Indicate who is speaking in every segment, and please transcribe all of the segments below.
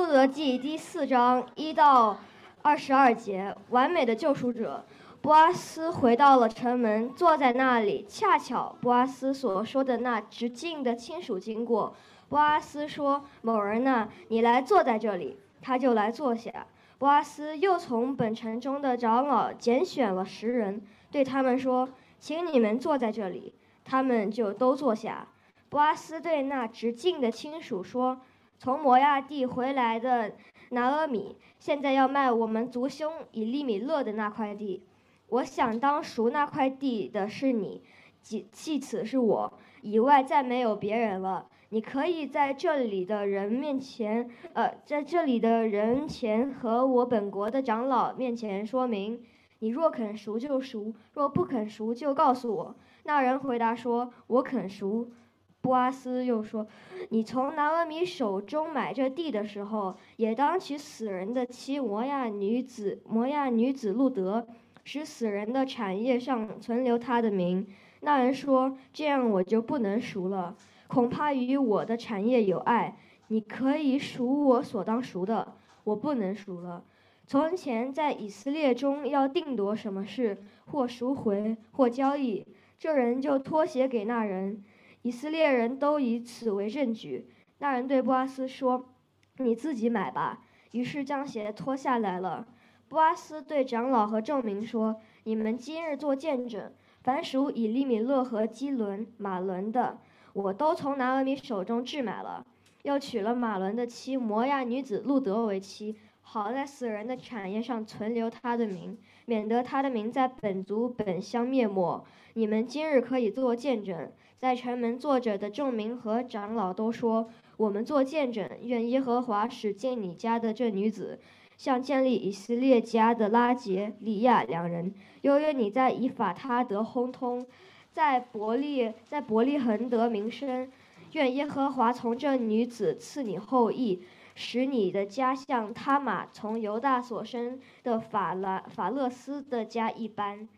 Speaker 1: 路德记第四章一到二十二节，完美的救赎者。波阿斯回到了城门，坐在那里。恰巧波阿斯所说的那直径的亲属经过。波阿斯说：“某人呐，你来坐在这里。”他就来坐下。波阿斯又从本城中的长老拣选了十人，对他们说：“请你们坐在这里。”他们就都坐下。波阿斯对那直径的亲属说：“从摩亚地回来的拿阿米，现在要卖我们族兄以利米勒的那块地。”我想当赎那块地的是你，即弃此是我以外再没有别人了。你可以在这里的人面前，呃，在这里的人前和我本国的长老面前说明。你若肯赎就赎，若不肯赎就告诉我。那人回答说：“我肯赎。”布阿斯又说：“你从拿俄米手中买这地的时候，也当娶死人的妻摩亚女子摩亚女子路德。”使死人的产业上存留他的名。那人说：“这样我就不能赎了，恐怕与我的产业有碍。你可以赎我所当赎的，我不能赎了。从前在以色列中要定夺什么事，或赎回，或交易，这人就脱鞋给那人。以色列人都以此为证据。那人对波阿斯说：‘你自己买吧。’于是将鞋脱下来了。”布阿斯对长老和众民说：“你们今日做见证，凡属以利米勒和基伦、马伦的，我都从拿俄米手中置买了，又娶了马伦的妻摩亚女子路德为妻，好在死人的产业上存留他的名，免得他的名在本族本乡灭没。你们今日可以做见证，在城门坐着的众民和长老都说：我们做见证，愿耶和华使见你家的这女子。”像建立以色列家的拉杰、利亚两人，由于你在以法他得亨通，在伯利在伯利恒得名声，愿耶和华从这女子赐你后裔，使你的家像他玛从犹大所生的法拉法勒斯的家一般。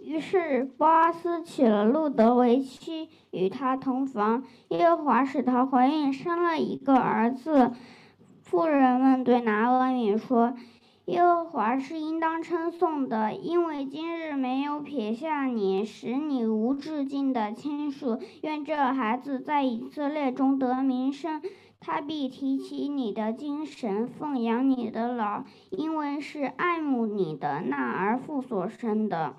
Speaker 2: 于是波阿斯娶了路德为妻，与他同房。耶和华使她怀孕，生了一个儿子。妇人们对拿阿米说：“耶和华是应当称颂的，因为今日没有撇下你，使你无至尽的亲属。愿这孩子在以色列中得名声，他必提起你的精神，奉养你的老，因为是爱慕你的那儿妇所生的。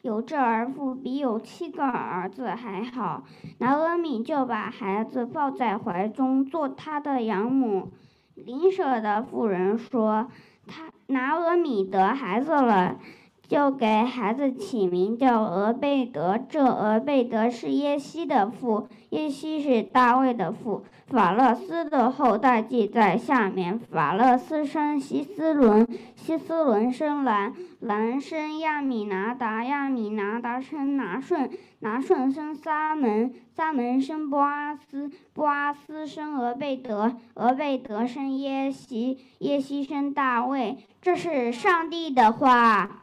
Speaker 2: 有这儿妇，比有七个儿子还好。”拿阿米就把孩子抱在怀中，做他的养母。邻舍的妇人说：“他拿俄米得孩子了，就给孩子起名叫俄贝德。这俄贝德是耶西的父，耶西是大卫的父。法勒斯的后代记在下面：法勒斯生希斯伦，希斯伦生兰，兰生亚米拿达，亚米拿达生拿顺，拿顺生撒门，撒门生波阿斯，波阿斯生俄贝德，俄贝德生耶西，耶西生大卫。这是上帝的话。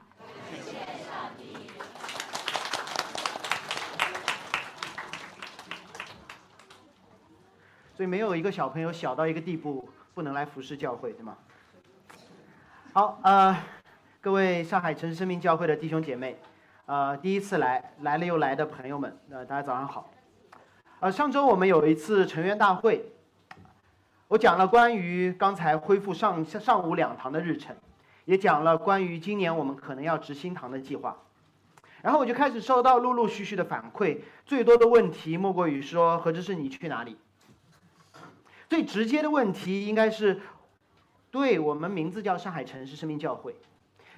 Speaker 3: 所以没有一个小朋友小到一个地步不能来服侍教会，对吗？好，呃，各位上海城市生命教会的弟兄姐妹，呃，第一次来来了又来的朋友们，呃，大家早上好。呃，上周我们有一次成员大会，我讲了关于刚才恢复上上午两堂的日程，也讲了关于今年我们可能要执新堂的计划，然后我就开始收到陆陆续续的反馈，最多的问题莫过于说何志是你去哪里？最直接的问题应该是，对我们名字叫上海城市生命教会，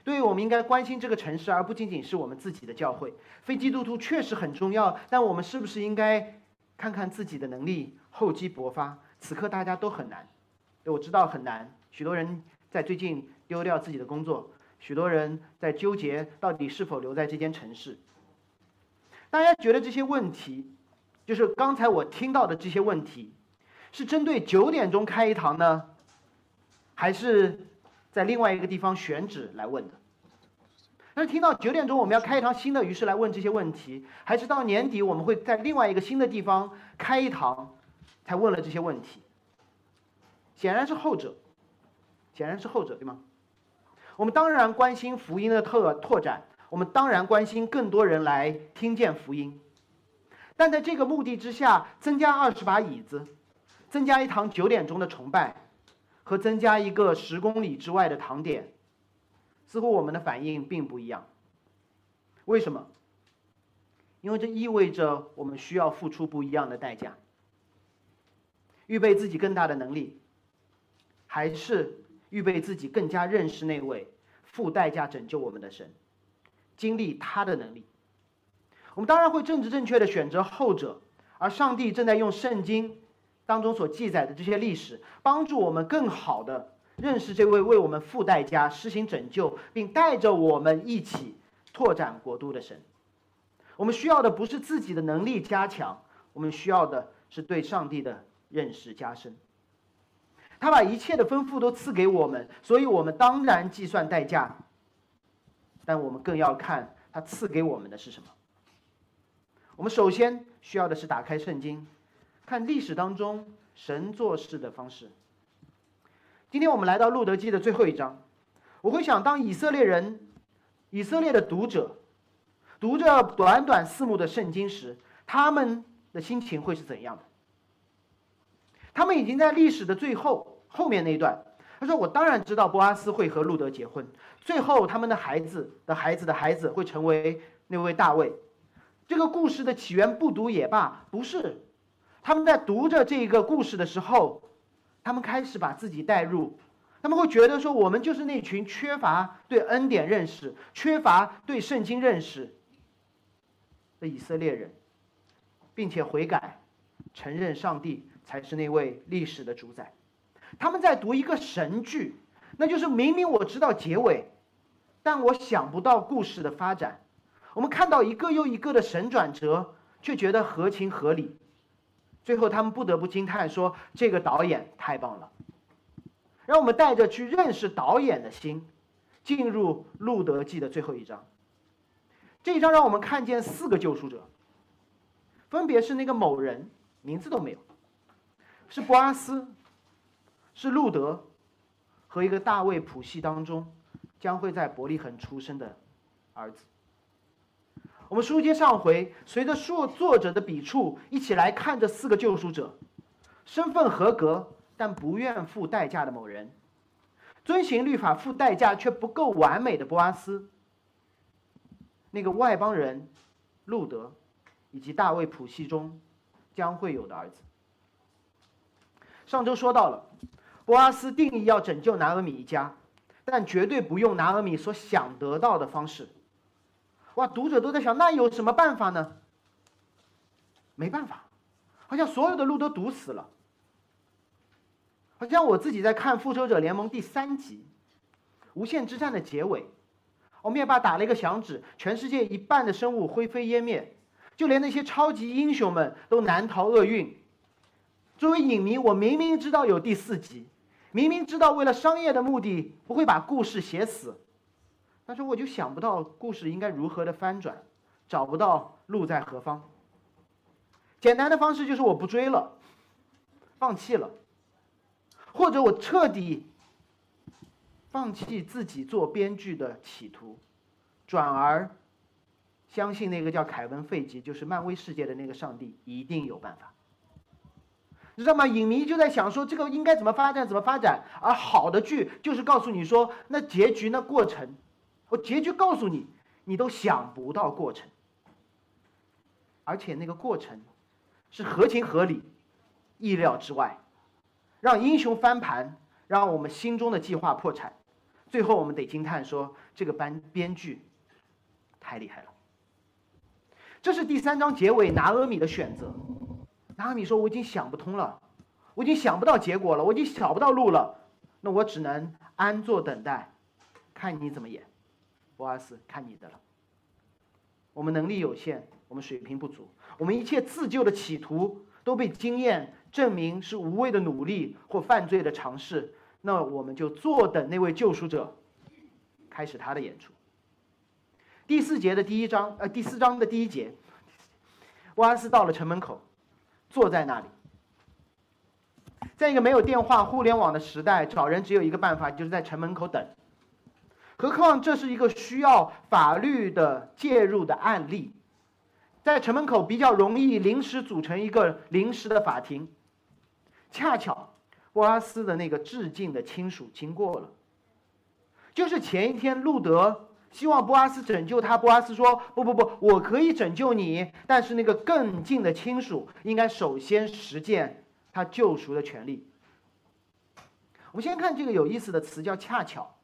Speaker 3: 对我们应该关心这个城市，而不仅仅是我们自己的教会。非基督徒确实很重要，但我们是不是应该看看自己的能力，厚积薄发？此刻大家都很难，我知道很难。许多人在最近丢掉自己的工作，许多人在纠结到底是否留在这间城市。大家觉得这些问题，就是刚才我听到的这些问题。是针对九点钟开一堂呢，还是在另外一个地方选址来问的？但是听到九点钟我们要开一堂新的，于是来问这些问题，还是到年底我们会在另外一个新的地方开一堂，才问了这些问题？显然是后者，显然是后者，对吗？我们当然关心福音的拓拓展，我们当然关心更多人来听见福音，但在这个目的之下，增加二十把椅子，增加一堂九点钟的崇拜，和增加一个十公里之外的堂点，似乎我们的反应并不一样。为什么？因为这意味着我们需要付出不一样的代价，预备自己更大的能力，还是预备自己更加认识那位付代价拯救我们的神，经历他的能力。我们当然会政治正确的选择后者，而上帝正在用圣经当中所记载的这些历史，帮助我们更好的认识这位为我们付代价、施行拯救，并带着我们一起拓展国度的神。我们需要的不是自己的能力加强，我们需要的是对上帝的认识加深。他把一切的丰富都赐给我们，所以我们当然计算代价。但我们更要看他赐给我们的是什么。我们首先需要的是打开圣经，看历史当中神做事的方式。今天我们来到路德记的最后一章，我会想，当以色列人、以色列的读者。读着短短四幕的圣经时，他们的心情会是怎样的？他们已经在历史的最后后面那一段。他说：“我当然知道波阿斯会和路德结婚，最后他们的孩子的孩子的孩子会成为那位大卫。”这个故事的起源不读也罢，不是。他们在读着这个故事的时候，他们开始把自己带入。他们会觉得说：“我们就是那群缺乏对恩典认识、缺乏对圣经认识。”的以色列人，并且悔改，承认上帝才是那位历史的主宰。他们在读一个神剧，那就是明明我知道结尾，但我想不到故事的发展。我们看到一个又一个的神转折，却觉得合情合理。最后，他们不得不惊叹说：“这个导演太棒了！”让我们带着去认识导演的心，进入《路德记》的最后一章。这一章让我们看见四个救赎者，分别是那个某人，名字都没有，是博阿斯，是路德，和一个大卫谱系当中将会在伯利恒出生的儿子。我们书接上回，随着作作者的笔触，一起来看这四个救赎者：身份合格但不愿付代价的某人，遵行律法付代价却不够完美的波阿斯。那个外邦人路德，以及大卫谱系中将会有的儿子。上周说到了，波阿斯定义要拯救拿俄米一家，但绝对不用拿俄米所想得到的方式。哇，读者都在想，那有什么办法呢？没办法，好像所有的路都堵死了。好像我自己在看《复仇者联盟》第三集《无限之战》的结尾。我灭霸打了一个响指，全世界一半的生物灰飞烟灭，就连那些超级英雄们都难逃厄运。作为影迷，我明明知道有第四集，明明知道为了商业的目的不会把故事写死，但是我就想不到故事应该如何的翻转，找不到路在何方。简单的方式就是我不追了，放弃了，或者我彻底。放弃自己做编剧的企图，转而相信那个叫凯文·费吉，就是漫威世界的那个上帝，一定有办法。你知道吗？影迷就在想说，这个应该怎么发展？怎么发展？而好的剧就是告诉你说，那结局、那过程，我结局告诉你，你都想不到过程，而且那个过程是合情合理、意料之外，让英雄翻盘，让我们心中的计划破产。最后，我们得惊叹说：“这个班编剧太厉害了。”这是第三章结尾拿阿米的选择。拿阿米说：“我已经想不通了，我已经想不到结果了，我已经找不到路了，那我只能安坐等待，看你怎么演。”博阿斯，看你的了。我们能力有限，我们水平不足，我们一切自救的企图都被经验证明是无谓的努力或犯罪的尝试。那我们就坐等那位救赎者开始他的演出。第四节的第一章，呃，第四章的第一节，波阿斯到了城门口，坐在那里。在一个没有电话、互联网的时代，找人只有一个办法，就是在城门口等。何况这是一个需要法律的介入的案例，在城门口比较容易临时组成一个临时的法庭。恰巧，波阿斯的那个致敬的亲属经过了，就是前一天路德希望波阿斯拯救他，波阿斯说：“不不不，我可以拯救你，但是那个更近的亲属应该首先实践他救赎的权利。”我们先看这个有意思的词，叫“恰巧”。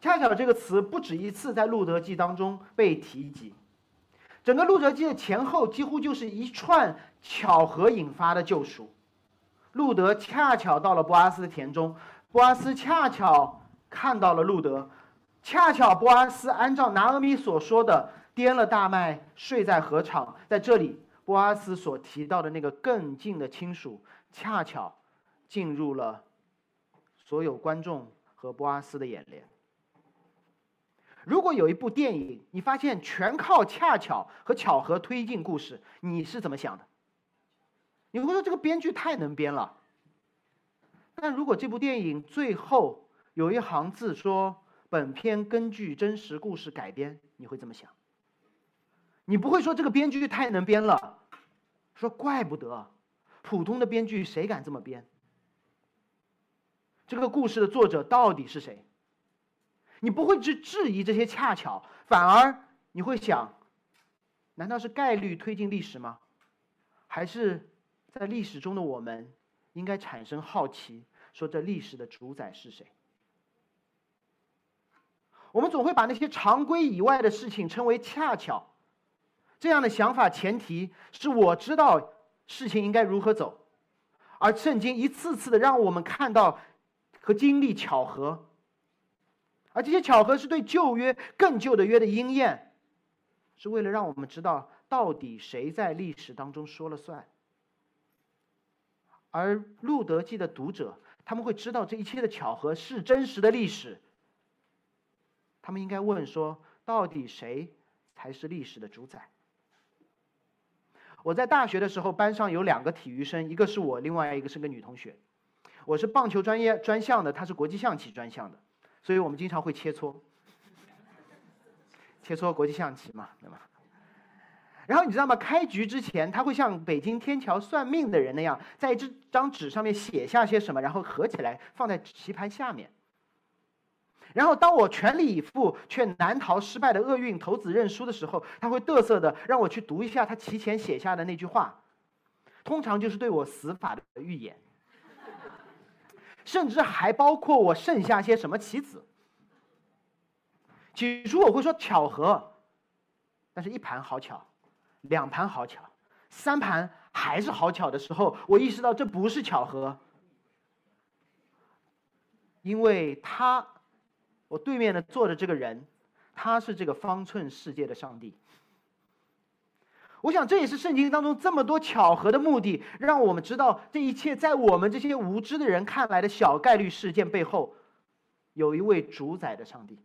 Speaker 3: 恰巧这个词不止一次在《路德记》当中被提及，整个《路德记》的前后几乎就是一串巧合引发的救赎。路德恰巧到了波阿斯的田中，波阿斯恰巧看到了路德，恰巧波阿斯按照拿俄米所说的掂了大麦，睡在河场。在这里，波阿斯所提到的那个更近的亲属，恰巧进入了所有观众和波阿斯的眼帘。如果有一部电影，你发现全靠恰巧和巧合推进故事，你是怎么想的？你会说这个编剧太能编了。但如果这部电影最后有一行字说“本片根据真实故事改编”，你会这么想？你不会说这个编剧太能编了，说怪不得普通的编剧谁敢这么编？这个故事的作者到底是谁？你不会去质疑这些恰巧，反而你会想：难道是概率推进历史吗？还是在历史中的我们应该产生好奇，说这历史的主宰是谁？我们总会把那些常规以外的事情称为恰巧，这样的想法前提是我知道事情应该如何走，而圣经一次次的让我们看到和经历巧合。而这些巧合是对旧约更旧的约的应验，是为了让我们知道到底谁在历史当中说了算。而路德记的读者，他们会知道这一切的巧合是真实的历史。他们应该问说：到底谁才是历史的主宰？我在大学的时候，班上有两个体育生，一个是我，另外一个是个女同学。我是棒球专业专项的，她是国际象棋专项的。所以我们经常会切磋，切磋国际象棋嘛，对吧？然后你知道吗？开局之前，他会像北京天桥算命的人那样，在这张纸上面写下些什么，然后合起来放在棋盘下面。然后当我全力以赴却难逃失败的厄运，投子认输的时候，他会嘚瑟的让我去读一下他棋前写下的那句话，通常就是对我死法的预言。甚至还包括我剩下些什么棋子。起初我会说巧合，但是一盘好巧，两盘好巧，三盘还是好巧的时候，我意识到这不是巧合，因为他，我对面的坐着这个人，他是这个方寸世界的上帝。我想，这也是圣经当中这么多巧合的目的，让我们知道这一切在我们这些无知的人看来的小概率事件背后，有一位主宰的上帝。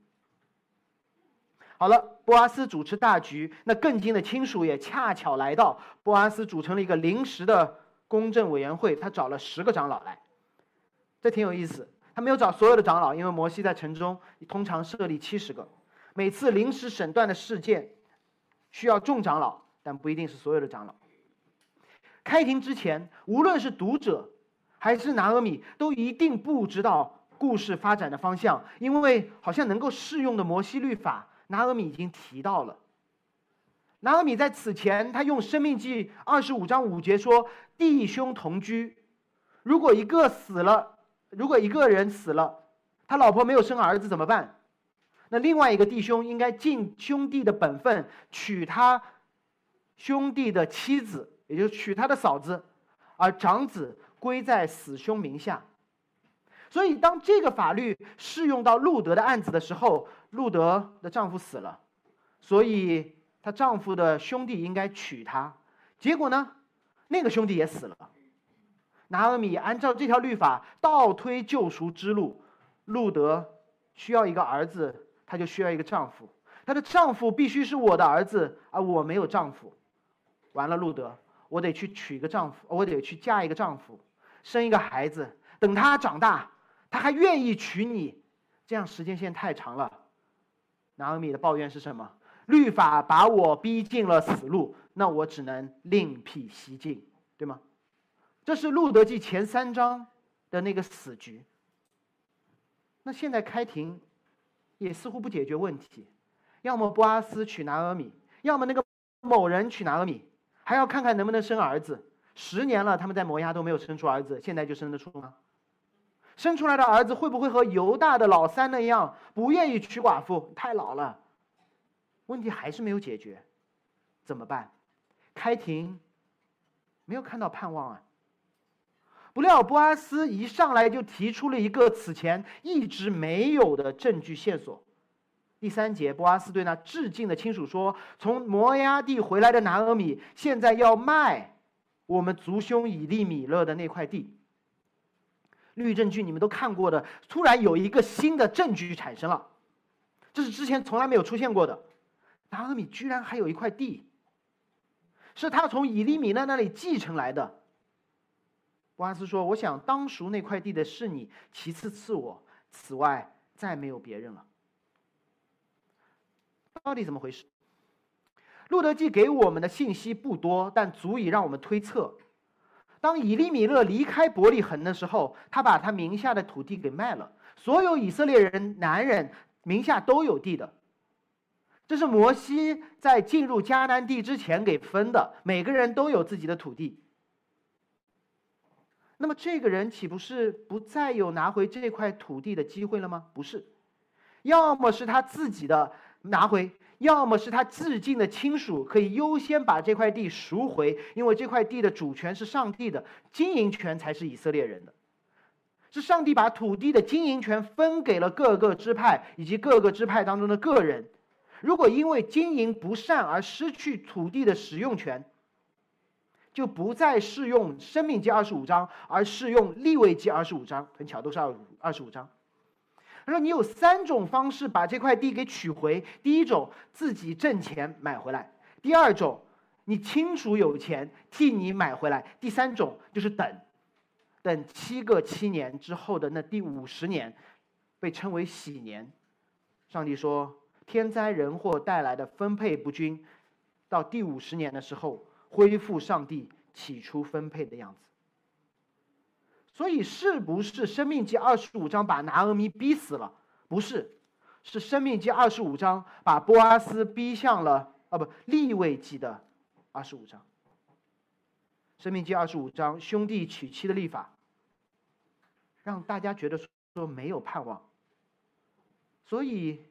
Speaker 3: 好了，波阿斯主持大局，那更近的亲属也恰巧来到。波阿斯组成了一个临时的公证委员会，他找了十个长老来，这挺有意思。他没有找所有的长老，因为摩西在城中通常设立七十个，每次临时审断的事件需要众长老。但不一定是所有的长老。开庭之前，无论是读者还是拿俄米，都一定不知道故事发展的方向，因为好像能够适用的摩西律法，拿俄米已经提到了。拿俄米在此前，他用《生命记》二十五章五节说：“弟兄同居，如果一个死了，如果一个人死了，他老婆没有生儿子怎么办？那另外一个弟兄应该尽兄弟的本分，娶他。”兄弟的妻子，也就是娶他的嫂子，而长子归在死兄名下。所以，当这个法律适用到路德的案子的时候，路德的丈夫死了，所以她丈夫的兄弟应该娶她。结果呢，那个兄弟也死了。拿俄米按照这条律法倒推救赎之路，路德需要一个儿子，她就需要一个丈夫。她的丈夫必须是我的儿子，而我没有丈夫。完了，路德，我得去娶一个丈夫，我得去嫁一个丈夫。生一个孩子，等他长大，他还愿意娶你，这样时间线太长了。拿俄米的抱怨是什么？律法把我逼进了死路，那我只能另辟蹊径，对吗？这是路德记前三章的那个死局。那现在开庭，也似乎不解决问题，要么波阿斯娶拿俄米，要么那个某人娶拿俄米，还要看看能不能生儿子。十年了，他们在摩押都没有生出儿子，现在就生得出吗？生出来的儿子会不会和犹大的老三那样，不愿意娶寡妇，太老了？问题还是没有解决，怎么办？开庭，没有看到盼望啊。不料波阿斯一上来就提出了一个此前一直没有的证据线索。第三节，波阿斯对那致敬的亲属说：“从摩押地回来的拿俄米，现在要卖我们族兄以利米勒的那块地。”律证据你们都看过的，突然有一个新的证据产生了，这是之前从来没有出现过的。拿俄米居然还有一块地，是他从以利米勒那里继承来的。波阿斯说：“我想当赎那块地的是你，其次赐我，此外再没有别人了。”到底怎么回事？路德记给我们的信息不多，但足以让我们推测：当以利米勒离开伯利恒的时候，他把他名下的土地给卖了。所有以色列人男人名下都有地的，这是摩西在进入迦南地之前给分的，每个人都有自己的土地。那么这个人岂不是不再有拿回这块土地的机会了吗？不是，要么是他自己的拿回，要么是他自尽的亲属可以优先把这块地赎回，因为这块地的主权是上帝的，经营权才是以色列人的。是上帝把土地的经营权分给了各个支派以及各个支派当中的个人。如果因为经营不善而失去土地的使用权，就不再适用《生命记》二十五章，而适用《立位记》二十五章。很巧，都是二二十五章。他说：“你有三种方式把这块地给取回：第一种，自己挣钱买回来；第二种，你亲属有钱替你买回来；第三种就是等，等七个七年之后的那第五十年，被称为喜年。上帝说，天灾人祸带来的分配不均，到第五十年的时候。”恢复上帝起初分配的样子，所以是不是《生命记》二十五章把拿俄米逼死了？不是，是《生命记》二十五章把波阿斯逼向了啊不立位记的二十五章。《生命记》二十五章兄弟娶妻的立法，让大家觉得说没有盼望，所以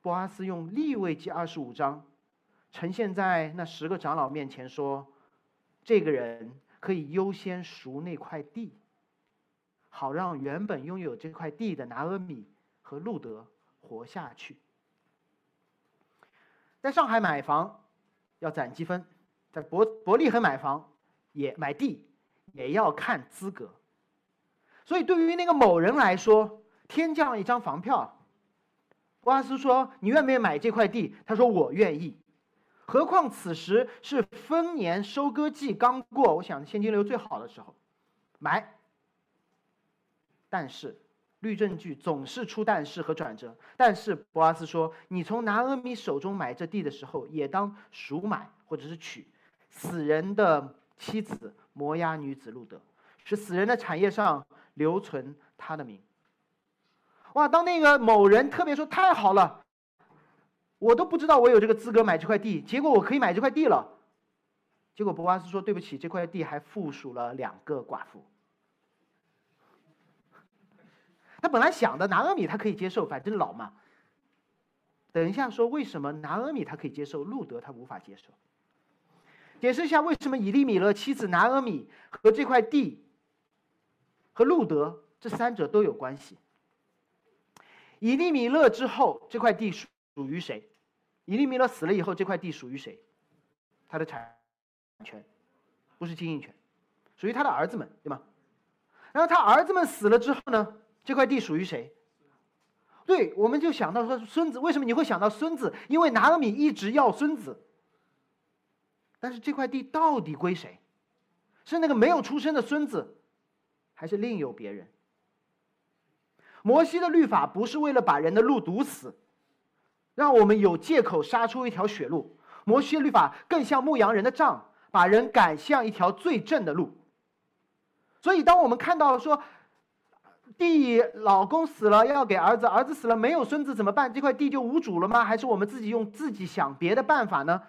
Speaker 3: 波阿斯用立位记二十五章。呈现在那十个长老面前，说：“这个人可以优先赎那块地，好让原本拥有这块地的拿俄米和路德活下去。”在上海买房要攒积分，在伯伯利恒买房也买地也要看资格。所以，对于那个某人来说，天降一张房票。波阿斯说：“你愿不愿意买这块地？”他说：“我愿意。”何况此时是丰年收割季刚过，我想现金流最好的时候，买。但是，律证据总是出但是和转折。但是，博阿斯说：“你从拿阿米手中买这地的时候，也当赎买或者是娶死人的妻子摩押女子路德，使死人的产业上留存他的名。”哇！当那个某人特别说：“太好了。”我都不知道我有这个资格买这块地，结果我可以买这块地了。结果博阿斯说：“对不起，这块地还附属了两个寡妇。”他本来想的拿阿米他可以接受，反正老嘛。等一下说为什么拿阿米他可以接受，路德他无法接受。解释一下为什么以利米勒妻子拿阿米和这块地和路德这三者都有关系。以利米勒之后，这块地属于谁？以利米勒死了以后，这块地属于谁？他的产权不是经营权，属于他的儿子们，对吗？然后他儿子们死了之后呢？这块地属于谁？对，我们就想到说孙子。为什么你会想到孙子？因为拿俄米一直要孙子。但是这块地到底归谁？是那个没有出生的孙子，还是另有别人？摩西的律法不是为了把人的路堵死，让我们有借口杀出一条血路。摩西律法更像牧羊人的杖，把人赶向一条最正的路。所以，当我们看到说，地老公死了要给儿子，儿子死了没有孙子怎么办？这块地就无主了吗？还是我们自己用自己想别的办法呢？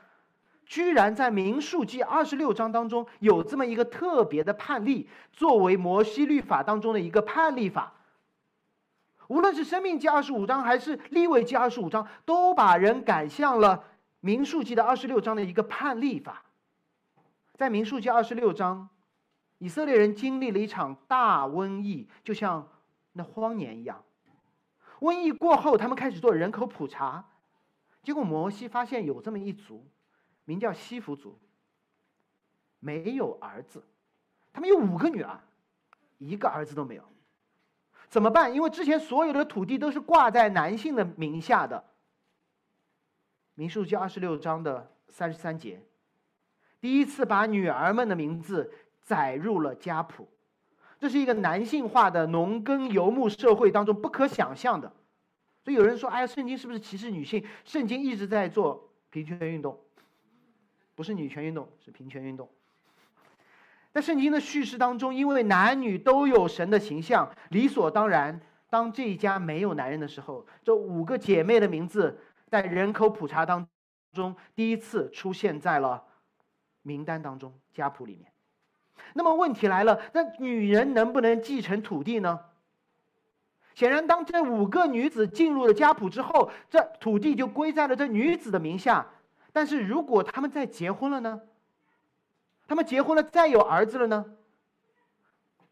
Speaker 3: 居然在民数记二十六章当中有这么一个特别的判例，作为摩西律法当中的一个判例法。无论是生命记二十五章还是立位记二十五章，都把人赶向了民数记的二十六章的一个判例法。在民数记二十六章，以色列人经历了一场大瘟疫，就像那荒年一样。瘟疫过后，他们开始做人口普查，结果摩西发现有这么一族，名叫西弗族，没有儿子，他们有五个女儿，一个儿子都没有。怎么办？因为之前所有的土地都是挂在男性的名下的。民数记二十六章的三十三节，第一次把女儿们的名字载入了家谱，这是一个男性化的农耕游牧社会当中不可想象的。所以有人说：“哎呀，圣经是不是歧视女性？”圣经一直在做平权运动，不是女权运动，是平权运动。在圣经的叙事当中，因为男女都有神的形象，理所当然，当这一家没有男人的时候，这五个姐妹的名字在人口普查当中第一次出现在了名单当中家谱里面。那么问题来了，那女人能不能继承土地呢？显然，当这五个女子进入了家谱之后，这土地就归在了这女子的名下。但是如果她们再结婚了呢？他们结婚了，再有儿子了呢？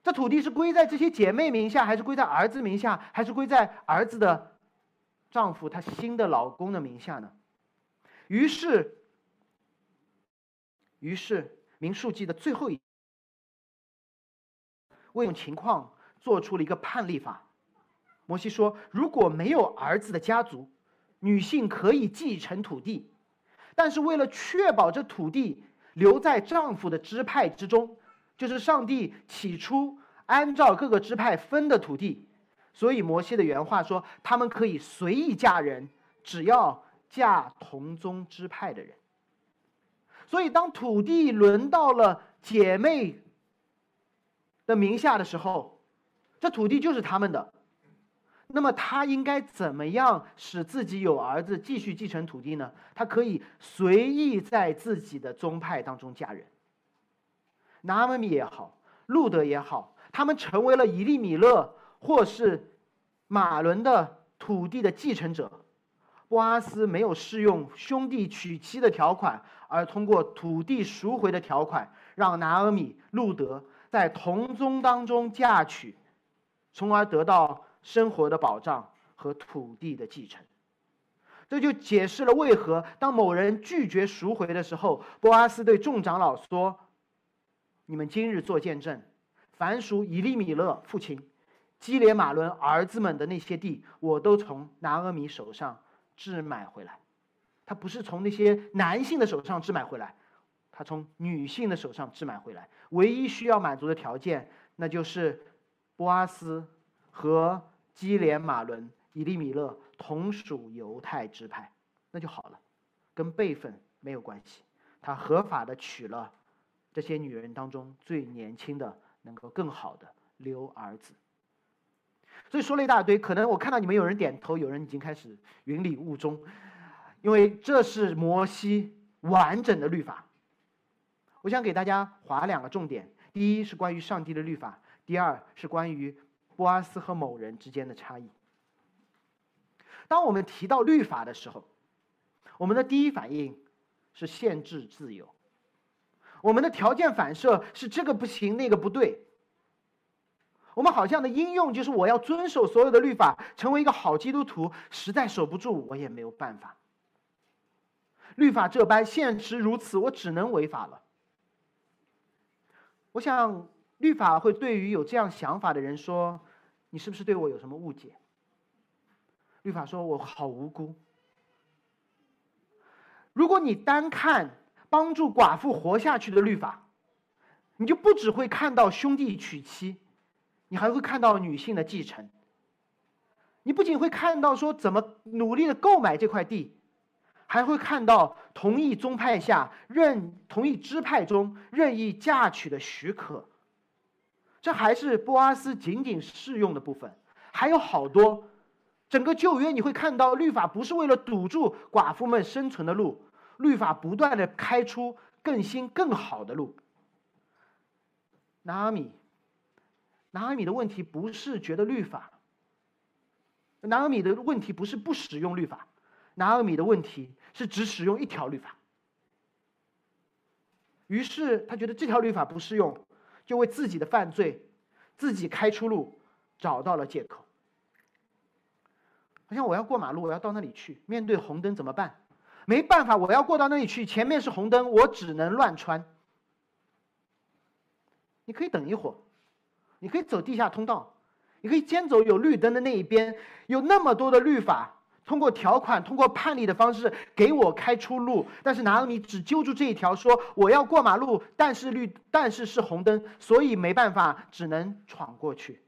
Speaker 3: 这土地是归在这些姐妹名下，还是归在儿子名下，还是归在儿子的丈夫他新的老公的名下呢？于是，于是民数记的最后一为用情况做出了一个判例法。摩西说：如果没有儿子的家族，女性可以继承土地，但是为了确保这土地。留在丈夫的支派之中，就是上帝起初按照各个支派分的土地。所以摩西的原话说，他们可以随意嫁人，只要嫁同宗支派的人。所以当土地轮到了姐妹的名下的时候，这土地就是他们的。那么他应该怎么样使自己有儿子继续继承土地呢？他可以随意在自己的宗派当中嫁人。拿阿米也好，路德也好，他们成为了以利米勒或是马伦的土地的继承者。波阿斯没有适用兄弟娶妻的条款，而通过土地赎回的条款，让拿阿米、路德在同宗当中嫁娶，从而得到。生活的保障和土地的继承，这就解释了为何当某人拒绝赎回的时候，波阿斯对众长老说：“你们今日做见证，凡属以利米勒父亲基列马伦儿子们的那些地，我都从拿阿米手上置买回来。他不是从那些男性的手上置买回来，他从女性的手上置买回来。唯一需要满足的条件，那就是波阿斯和。”基连马伦、以利米勒同属犹太支派，那就好了，跟辈分没有关系。他合法的娶了这些女人当中最年轻的，能够更好的留儿子。所以说了一大堆，可能我看到你们有人点头，有人已经开始云里雾中，因为这是摩西完整的律法。我想给大家划两个重点：第一是关于上帝的律法，第二是关于。波阿斯和某人之间的差异。当我们提到律法的时候，我们的第一反应是限制自由，我们的条件反射是这个不行那个不对。我们好像的应用就是我要遵守所有的律法，成为一个好基督徒，实在守不住我也没有办法。律法这般，现实如此，我只能违法了。我想，律法会对于有这样想法的人说。你是不是对我有什么误解？律法说我好无辜。如果你单看帮助寡妇活下去的律法，你就不只会看到兄弟娶妻，你还会看到女性的继承。你不仅会看到说怎么努力的购买这块地，还会看到同一宗派下任同一支派中任意嫁娶的许可。这还是波阿斯仅仅适用的部分，还有好多。整个旧约你会看到，律法不是为了堵住寡妇们生存的路，律法不断的开出更新更好的路。拿阿米，拿阿米的问题不是觉得律法。拿阿米的问题不是不使用律法，拿阿米的问题是只使用一条律法。于是他觉得这条律法不适用，就为自己的犯罪自己开出路，找到了借口。好像我要过马路，我要到那里去，面对红灯怎么办？没办法，我要过到那里去，前面是红灯，我只能乱穿。你可以等一会儿，你可以走地下通道。你可以先走有绿灯的那一边，有那么多的律法，通过条款、通过判例的方式给我开出路。但是拿俄米只揪住这一条，说我要过马路，但是绿，但是是红灯，所以没办法，只能闯过去。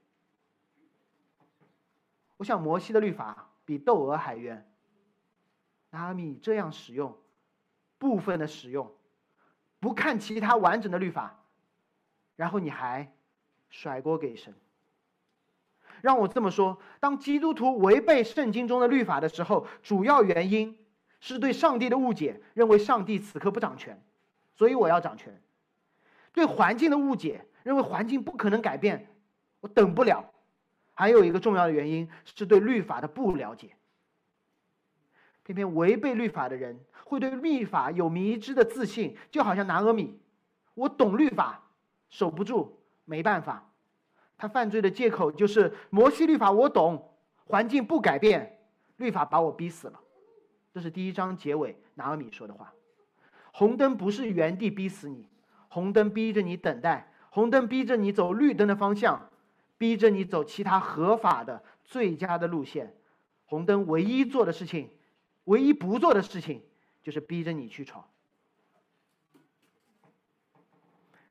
Speaker 3: 我想摩西的律法比窦娥还冤。拿俄米这样使用，部分的使用，不看其他完整的律法，然后你还甩锅给神。让我这么说：当基督徒违背圣经中的律法的时候，主要原因是对上帝的误解，认为上帝此刻不掌权，所以我要掌权；对环境的误解，认为环境不可能改变，我等不了。还有一个重要的原因是对律法的不了解。偏偏违背律法的人会对律法有迷之的自信，就好像拿阿米，我懂律法，守不住，没办法。他犯罪的借口就是摩西律法我懂，环境不改变，律法把我逼死了。这是第一章结尾拿尔米说的话。红灯不是原地逼死你，红灯逼着你等待，红灯逼着你走绿灯的方向，逼着你走其他合法的最佳的路线。红灯唯一做的事情，唯一不做的事情，就是逼着你去闯。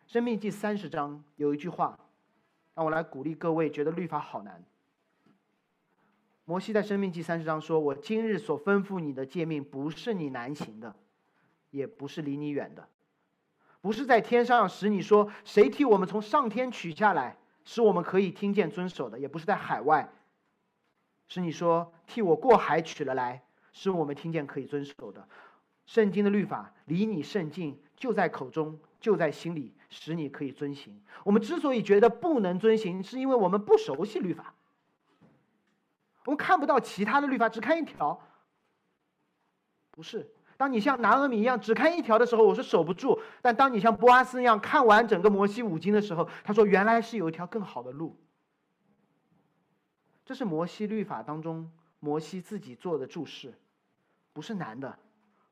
Speaker 3: 生命记三十章有一句话。让我来鼓励各位，觉得律法好难。摩西在《生命记》三十章说：“我今日所吩咐你的诫命，不是你难行的，也不是离你远的，不是在天上使你说谁替我们从上天取下来，使我们可以听见遵守的，也不是在海外，使你说替我过海取了来，使我们听见可以遵守的。圣经的律法离你甚近，就在口中。”就在心里，使你可以遵行。我们之所以觉得不能遵行，是因为我们不熟悉律法。我们看不到其他的律法，只看一条。不是，当你像拿俄米一样只看一条的时候，我是守不住；但当你像波阿斯那样看完整个摩西五经的时候，他说原来是有一条更好的路。这是摩西律法当中摩西自己做的注释，不是难的，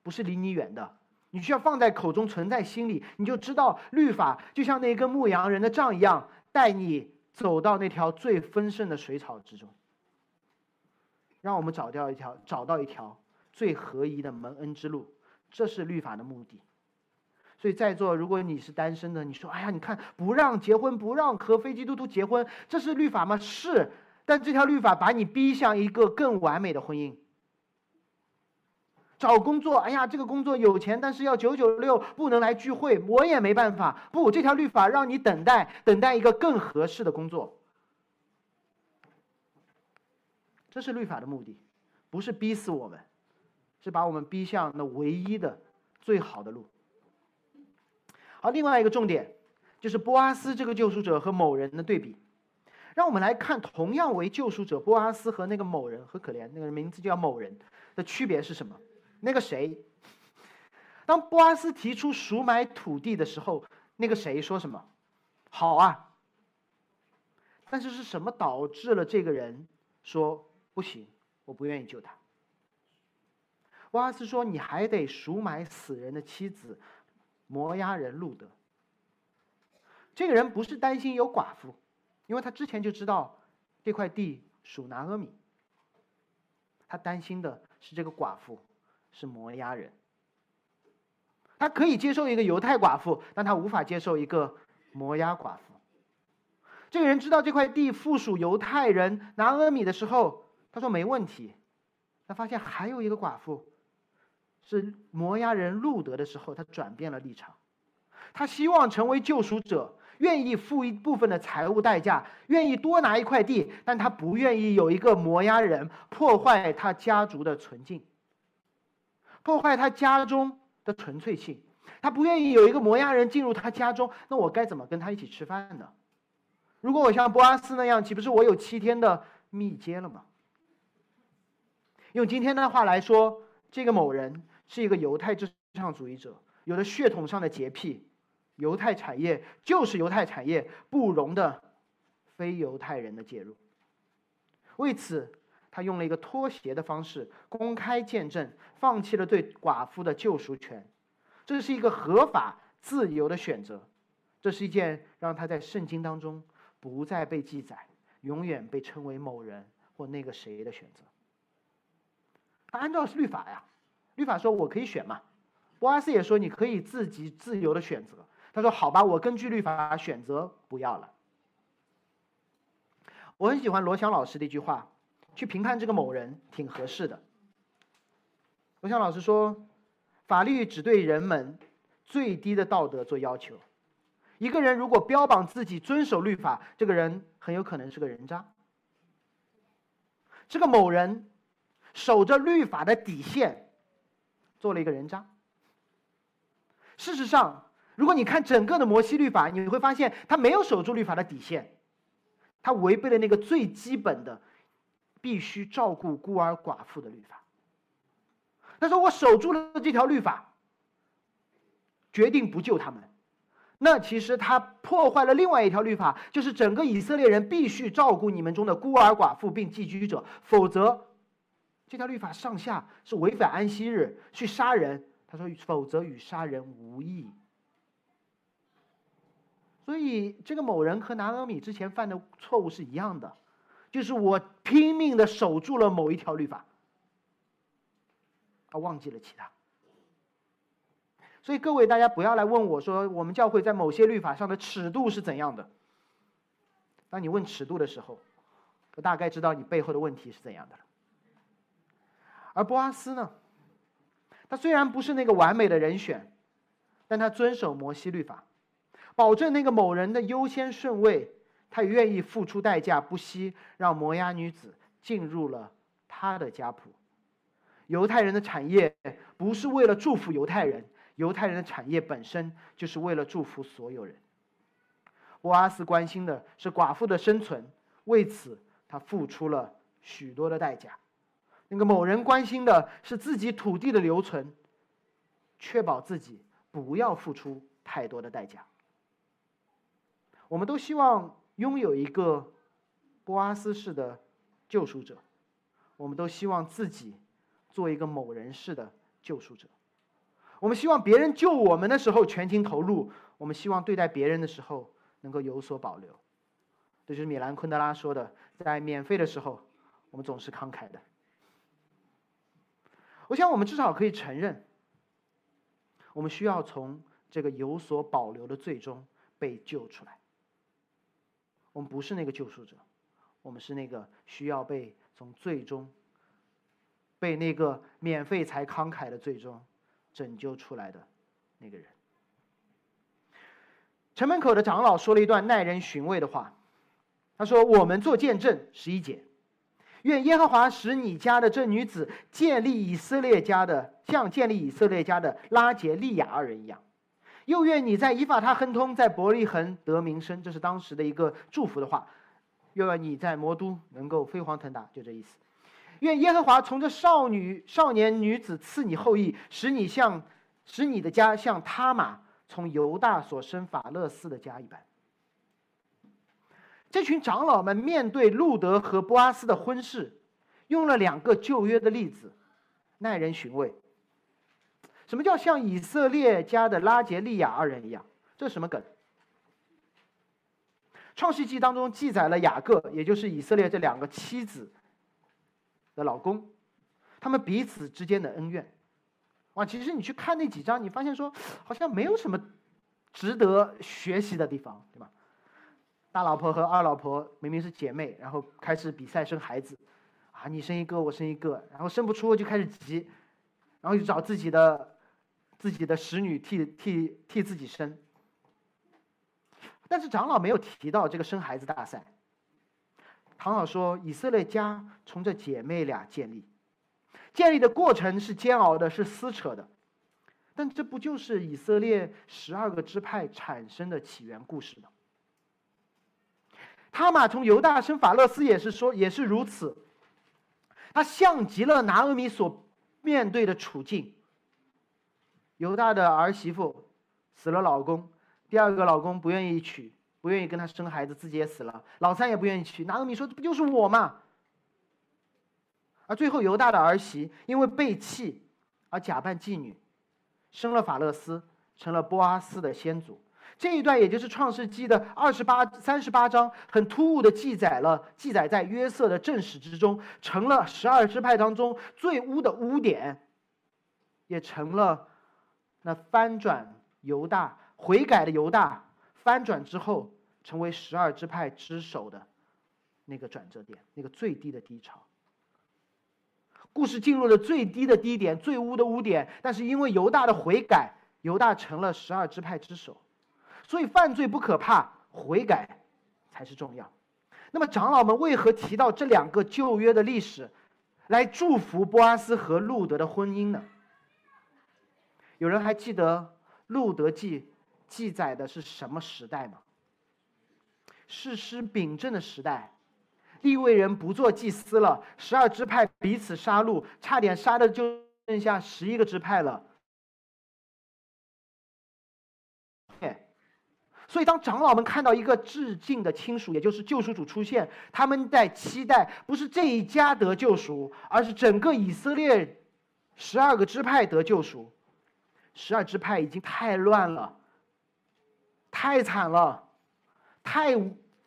Speaker 3: 不是离你远的。你需要放在口中，存在心里，你就知道律法就像那根牧羊人的杖一样，带你走到那条最丰盛的水草之中。让我们找掉一条，找到一条最合宜的蒙恩之路，这是律法的目的。所以在座，如果你是单身的，你说：“哎呀，你看不让结婚，不让和非基督徒结婚，这是律法吗？”是，但这条律法把你逼向一个更完美的婚姻。找工作，哎呀，这个工作有钱，但是要九九六，不能来聚会，我也没办法。不，这条律法让你等待，等待一个更合适的工作。这是律法的目的，不是逼死我们，是把我们逼向那唯一的、最好的路。好，另外一个重点就是波阿斯这个救赎者和某人的对比，让我们来看同样为救赎者波阿斯和那个某人和可怜那个人名字叫某人的区别是什么。那个谁，当波阿斯提出赎买土地的时候，那个谁说什么？好啊。但是是什么导致了这个人说不行？我不愿意救他。波阿斯说：“你还得赎买死人的妻子摩押人路德。”这个人不是担心有寡妇，因为他之前就知道这块地属拿阿米。他担心的是这个寡妇。是摩押人，他可以接受一个犹太寡妇，但他无法接受一个摩押寡妇。这个人知道这块地附属犹太人拿阿米的时候，他说没问题。他发现还有一个寡妇，是摩押人路德的时候，他转变了立场。他希望成为救赎者，愿意付一部分的财务代价，愿意多拿一块地，但他不愿意有一个摩押人破坏他家族的纯净，破坏他家中的纯粹性。他不愿意有一个摩押人进入他家中，那我该怎么跟他一起吃饭呢？如果我像波阿斯那样，岂不是我有七天的密接了吗？用今天的话来说，这个某人是一个犹太至上主义者，有着血统上的洁癖，犹太产业就是犹太产业，不容的非犹太人的介入。为此，他用了一个脱鞋的方式公开见证，放弃了对寡妇的救赎权。这是一个合法自由的选择，这是一件让他在圣经当中不再被记载、永远被称为某人或那个谁的选择。他按照律法呀，律法说我可以选嘛。波阿斯也说你可以自己自由的选择。他说好吧，我根据律法选择不要了。我很喜欢罗翔老师的一句话，去评判这个某人挺合适的。罗翔老师说。法律只对人们最低的道德做要求。一个人如果标榜自己遵守律法，这个人很有可能是个人渣。这个某人守着律法的底线，做了一个人渣。事实上，如果你看整个的摩西律法，你会发现他没有守住律法的底线，他违背了那个最基本的必须照顾孤儿寡妇的律法。他说：“我守住了这条律法，决定不救他们。那其实他破坏了另外一条律法，就是整个以色列人必须照顾你们中的孤儿寡妇并寄居者，否则这条律法上下是违反安息日去杀人。他说，否则与杀人无异。所以这个某人和拿阿米之前犯的错误是一样的，就是我拼命的守住了某一条律法。”而忘记了其他，所以各位大家不要来问我说我们教会在某些律法上的尺度是怎样的。当你问尺度的时候，我大概知道你背后的问题是怎样的了。而波阿斯呢，他虽然不是那个完美的人选，但他遵守摩西律法，保证那个某人的优先顺位，他也愿意付出代价，不惜让摩押女子进入了他的家谱。犹太人的产业不是为了祝福犹太人，犹太人的产业本身就是为了祝福所有人。沃阿斯关心的是寡妇的生存，为此他付出了许多的代价。那个某人关心的是自己土地的留存，确保自己不要付出太多的代价。我们都希望拥有一个波阿斯式的救赎者，我们都希望自己。做一个某人式的救赎者，我们希望别人救我们的时候全情投入，我们希望对待别人的时候能够有所保留。这就是米兰昆德拉说的，在免费的时候，我们总是慷慨的。我想，我们至少可以承认，我们需要从这个有所保留的最终被救出来。我们不是那个救赎者，我们是那个需要被从最终。被那个免费才慷慨的最终拯救出来的那个人，城门口的长老说了一段耐人寻味的话。他说：“我们做见证，十一节，愿耶和华使你家的这女子建立以色列家的，像建立以色列家的拉杰利亚二人一样。又愿你在以法他亨通，在伯利恒得名声，这是当时的一个祝福的话。又愿你在魔都能够飞黄腾达，就这意思。”愿耶和华从这少女、少年女子赐你后裔，使你像，使你的家像他玛从犹大所生法勒斯的家一般。这群长老们面对路德和波阿斯的婚事，用了两个旧约的例子，耐人寻味。什么叫像以色列家的拉杰利亚二人一样？这是什么梗？创世纪当中记载了雅各，也就是以色列这两个妻子。的老公，他们彼此之间的恩怨，哇！其实你去看那几章，你发现说好像没有什么值得学习的地方，对吧？大老婆和二老婆明明是姐妹，然后开始比赛生孩子，啊，你生一个，我生一个，然后生不出就开始急，然后就找自己的自己的使女替替替自己生。但是长老没有提到这个生孩子大赛。唐老说，以色列家从这姐妹俩建立，建立的过程是煎熬的，是撕扯的，但这不就是以色列十二个支派产生的起源故事吗？他玛从犹大生法勒斯也是说也是如此，他像极了拿俄米所面对的处境。犹大的儿媳妇死了老公，第二个老公不愿意娶，不愿意跟他生孩子，自己也死了，老三也不愿意娶。拿俄米说：“这不就是我吗？”而最后犹大的儿媳因为背弃而假扮妓女，生了法勒斯，成了波阿斯的先祖。这一段也就是《创世纪》的二十八、三十八章，很突兀的记载了，记载在约瑟的正史之中，成了十二支派当中最污的污点，也成了那翻转犹大、悔改的犹大翻转之后，成为十二支派之首的那个转折点，那个最低的低潮。故事进入了最低的低点，最污的污点，但是因为犹大的悔改，犹大成了十二支派之首。所以犯罪不可怕，悔改才是重要。那么长老们为何提到这两个旧约的历史，来祝福波阿斯和路德的婚姻呢？有人还记得《路德记》记载的是什么时代吗？士师秉政的时代，利未人不做祭司了，十二支派彼此杀戮，差点杀的就剩下十一个支派了。所以，当长老们看到一个致敬的亲属，也就是救赎主出现，他们在期待不是这一家得救赎，而是整个以色列十二个支派得救赎。十二支派已经太乱了，太惨了，太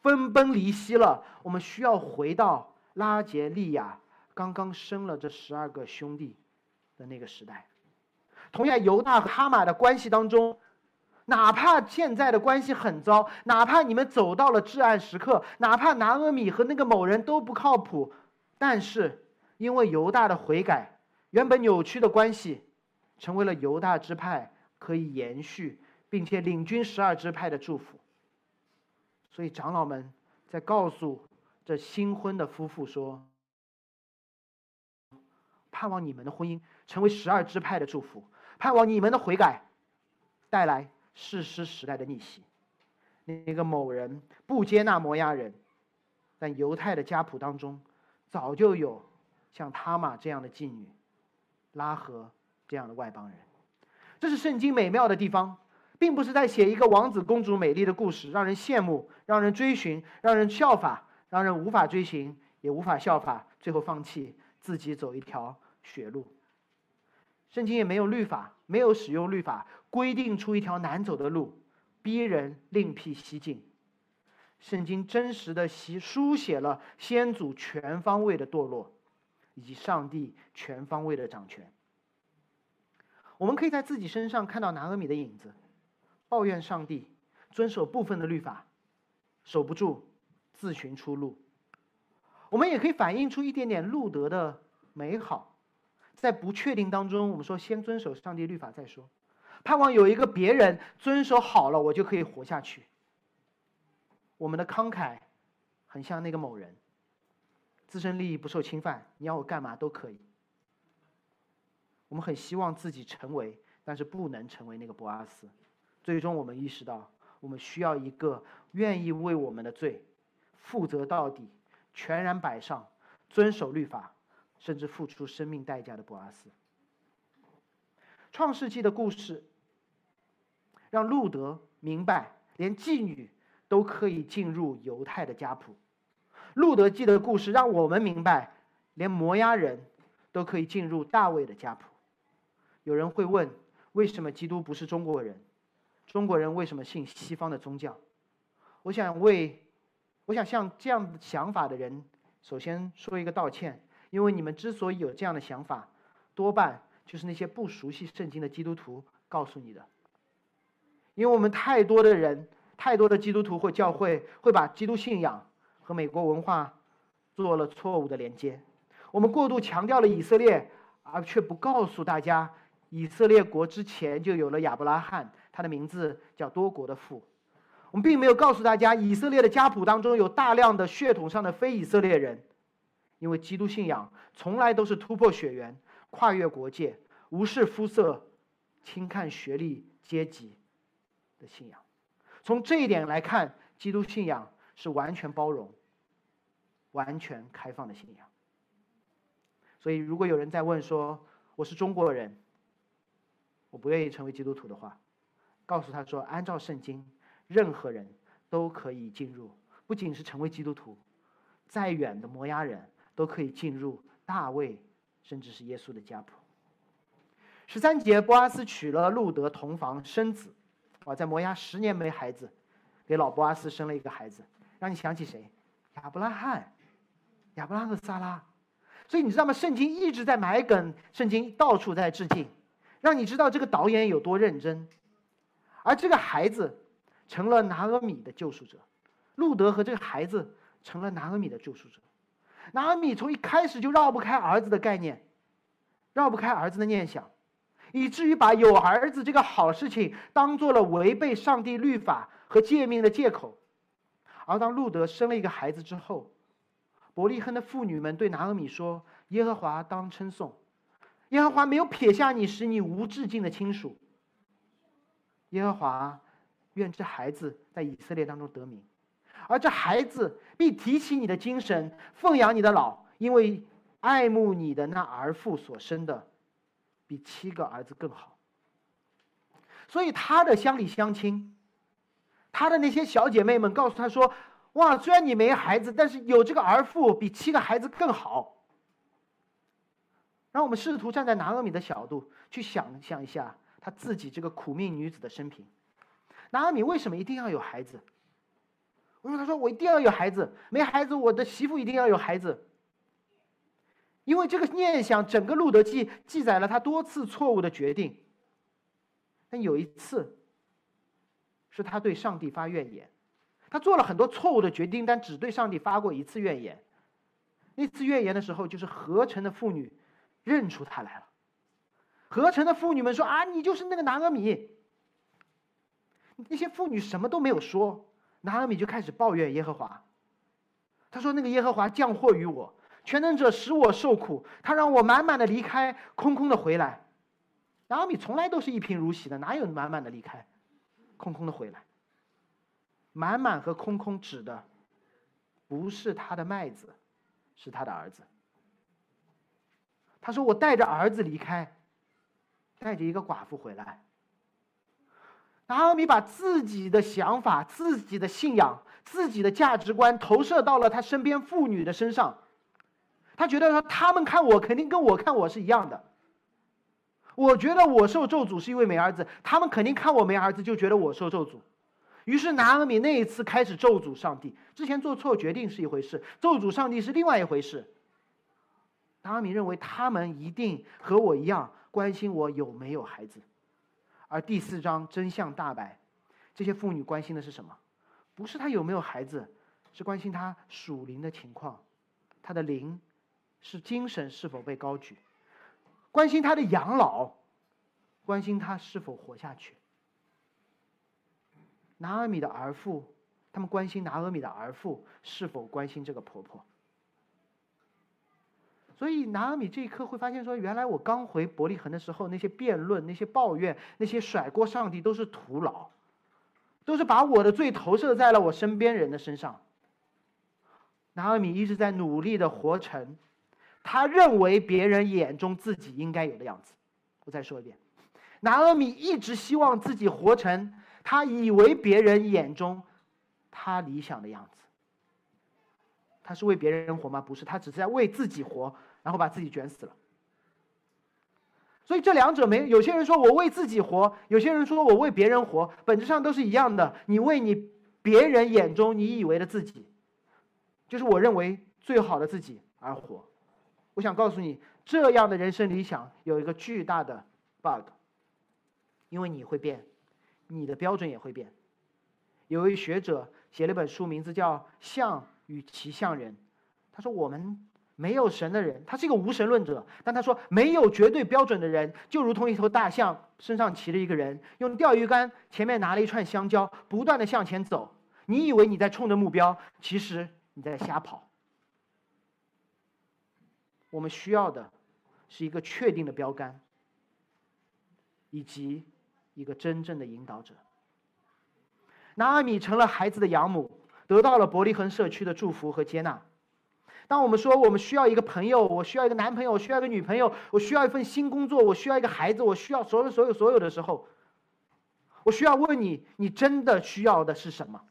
Speaker 3: 分崩离析了。我们需要回到拉杰利亚刚刚生了这十二个兄弟的那个时代。同样，犹大和哈马的关系当中。哪怕现在的关系很糟，哪怕你们走到了至暗时刻，哪怕拿阿米和那个某人都不靠谱，但是因为犹大的悔改，原本扭曲的关系，成为了犹大支派可以延续并且领军十二支派的祝福。所以长老们在告诉这新婚的夫妇说：“盼望你们的婚姻成为十二支派的祝福，盼望你们的悔改带来。”世师时代的逆袭，那个某人不接纳摩押人，但犹太的家谱当中早就有像他玛这样的妓女，拉合这样的外邦人。这是圣经美妙的地方，并不是在写一个王子公主美丽的故事，让人羡慕，让人追寻，让人效法，让人无法追寻，也无法效法，最后放弃自己走一条血路。圣经也没有律法，没有使用律法规定出一条难走的路，逼人另辟蹊径。圣经真实的写书写了先祖全方位的堕落，以及上帝全方位的掌权。我们可以在自己身上看到拿俄米的影子，抱怨上帝，遵守部分的律法，守不住，自寻出路。我们也可以反映出一点点路德的美好。在不确定当中，我们说先遵守上帝律法再说，盼望有一个别人遵守好了，我就可以活下去。我们的慷慨很像那个某人，自身利益不受侵犯，你要我干嘛都可以。我们很希望自己成为，但是不能成为那个博阿斯。最终，我们意识到，我们需要一个愿意为我们的罪负责到底、全然摆上、遵守律法。甚至付出生命代价的博阿斯，创世纪的故事让路德明白，连妓女都可以进入犹太的家谱。路德记的故事让我们明白，连摩押人都可以进入大卫的家谱。有人会问，为什么基督不是中国人？中国人为什么信西方的宗教？我想为，我想向这样想法的人，首先说一个道歉。因为你们之所以有这样的想法，多半就是那些不熟悉圣经的基督徒告诉你的。因为我们太多的人，太多的基督徒或教会会把基督信仰和美国文化做了错误的连接。我们过度强调了以色列，而却不告诉大家，以色列国之前就有了亚伯拉罕，他的名字叫多国的父。我们并没有告诉大家，以色列的家谱当中有大量的血统上的非以色列人，因为基督信仰从来都是突破血缘、跨越国界、无视肤色、轻看学历、阶级的信仰。从这一点来看，基督信仰是完全包容、完全开放的信仰。所以，如果有人在问说我是中国人，我不愿意成为基督徒的话，告诉他说，按照圣经。任何人都可以进入，不仅是成为基督徒，再远的摩押人都可以进入大卫，甚至是耶稣的家谱。十三节，波阿斯娶了路德同房生子，啊，在摩押十年没孩子，给老波阿斯生了一个孩子，让你想起谁？亚伯拉罕，亚伯拉罕和撒拉。所以你知道吗？圣经一直在埋梗，圣经到处在致敬，让你知道这个导演有多认真。而这个孩子。成了拿阿米的救赎者，路德和这个孩子成了拿阿米的救赎者。拿阿米从一开始就绕不开儿子的概念，绕不开儿子的念想，以至于把有儿子这个好事情当做了违背上帝律法和诫命的借口。而当路德生了一个孩子之后，伯利恒的妇女们对拿阿米说：“耶和华当称颂，耶和华没有撇下你，使你无至尽的亲属。耶和华。”愿这孩子在以色列当中得名，而这孩子必提起你的精神，奉养你的老，因为爱慕你的那儿父所生的，比七个儿子更好。所以他的乡里乡亲，他的那些小姐妹们告诉他说：“哇，虽然你没孩子，但是有这个儿父比七个孩子更好。”让我们试图站在拿阿米的角度去想象一下他自己这个苦命女子的生平。拿阿米为什么一定要有孩子？我说他说我一定要有孩子，没孩子我的媳妇一定要有孩子。因为这个念想，整个路德记记载了他多次错误的决定。但有一次，是他对上帝发怨言，他做了很多错误的决定，但只对上帝发过一次怨言。那次怨言的时候，就是合成的妇女认出他来了。合成的妇女们说：“啊，你就是那个拿阿米。”那些妇女什么都没有说，拿阿米就开始抱怨耶和华。他说：“那个耶和华降祸于我，全能者使我受苦，他让我满满的离开，空空的回来。”拿阿米从来都是一贫如洗的，哪有满满的离开，空空的回来？满满和空空指的不是他的麦子，是他的儿子。他说：“我带着儿子离开，带着一个寡妇回来。”拿阿米把自己的想法、自己的信仰、自己的价值观投射到了他身边妇女的身上，他觉得说他们看我肯定跟我看我是一样的。我觉得我受咒诅是因为没儿子，他们肯定看我没儿子就觉得我受咒诅。于是拿阿米那一次开始咒诅上帝，之前做错决定是一回事，咒诅上帝是另外一回事。拿阿米认为他们一定和我一样关心我有没有孩子。而第四章真相大白，这些妇女关心的是什么？不是她有没有孩子，是关心她属灵的情况，她的灵是精神是否被高举，关心她的养老，关心她是否活下去。拿阿米的儿妇，他们关心拿阿米的儿妇是否关心这个婆婆。所以拿阿米这一刻会发现说，原来我刚回伯利恒的时候，那些辩论、那些抱怨、那些甩锅上帝都是徒劳，都是把我的罪投射在了我身边人的身上。拿阿米一直在努力的活成他认为别人眼中自己应该有的样子。我再说一遍，拿阿米一直希望自己活成他以为别人眼中他理想的样子。他是为别人活吗？不是，他只是在为自己活，然后把自己卷死了。所以这两者没，有些人说我为自己活，有些人说我为别人活，本质上都是一样的。你为你别人眼中你以为的自己，就是我认为最好的自己而活。我想告诉你，这样的人生理想有一个巨大的 bug，因为你会变，你的标准也会变。有位学者写了一本书，名字叫《像与其像人》，他说我们。没有神的人，他是一个无神论者。但他说，没有绝对标准的人，就如同一头大象身上骑着一个人，用钓鱼竿前面拿了一串香蕉，不断的向前走。你以为你在冲着目标，其实你在瞎跑。我们需要的是一个确定的标杆，以及一个真正的引导者。拿阿米成了孩子的养母，得到了伯利恒社区的祝福和接纳。当我们说我们需要一个朋友，我需要一个男朋友，我需要一个女朋友，我需要一份新工作，我需要一个孩子，我需要所有所有所有的时候，我需要问你：你真的需要的是什么？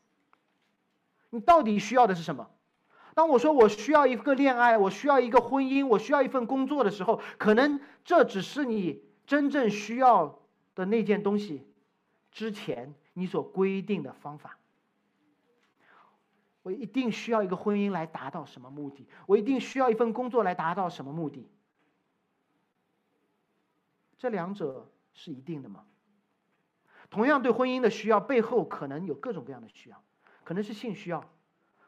Speaker 3: 你到底需要的是什么？当我说我需要一个恋爱，我需要一个婚姻，我需要一份工作的时候，可能这只是你真正需要的那件东西之前你所规定的方法。我一定需要一个婚姻来达到什么目的？我一定需要一份工作来达到什么目的？这两者是一定的吗？同样对婚姻的需要背后可能有各种各样的需要，可能是性需要，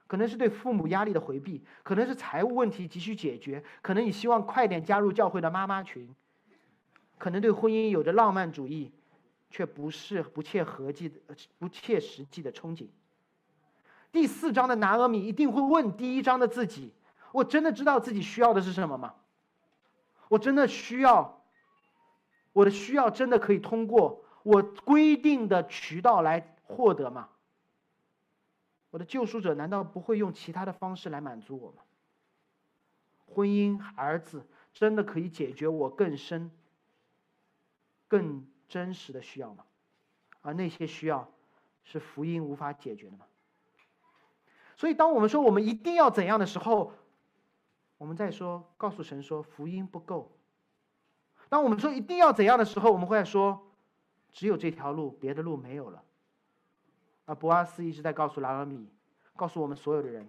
Speaker 3: 可能是对父母压力的回避，可能是财务问题急需解决，可能你希望快点加入教会的妈妈群，可能对婚姻有着浪漫主义，却不是不切合计的不切实际的憧憬。第四章的拿俄米一定会问第一章的自己：我真的知道自己需要的是什么吗？我真的需要，我的需要真的可以通过我规定的渠道来获得吗？我的救赎者难道不会用其他的方式来满足我吗？婚姻、儿子真的可以解决我更深、更真实的需要吗？而那些需要是福音无法解决的吗？所以，当我们说我们一定要怎样的时候，我们在说告诉神说福音不够。当我们说一定要怎样的时候，我们会说只有这条路，别的路没有了。而博阿斯一直在告诉拉尔米，告诉我们所有的人：，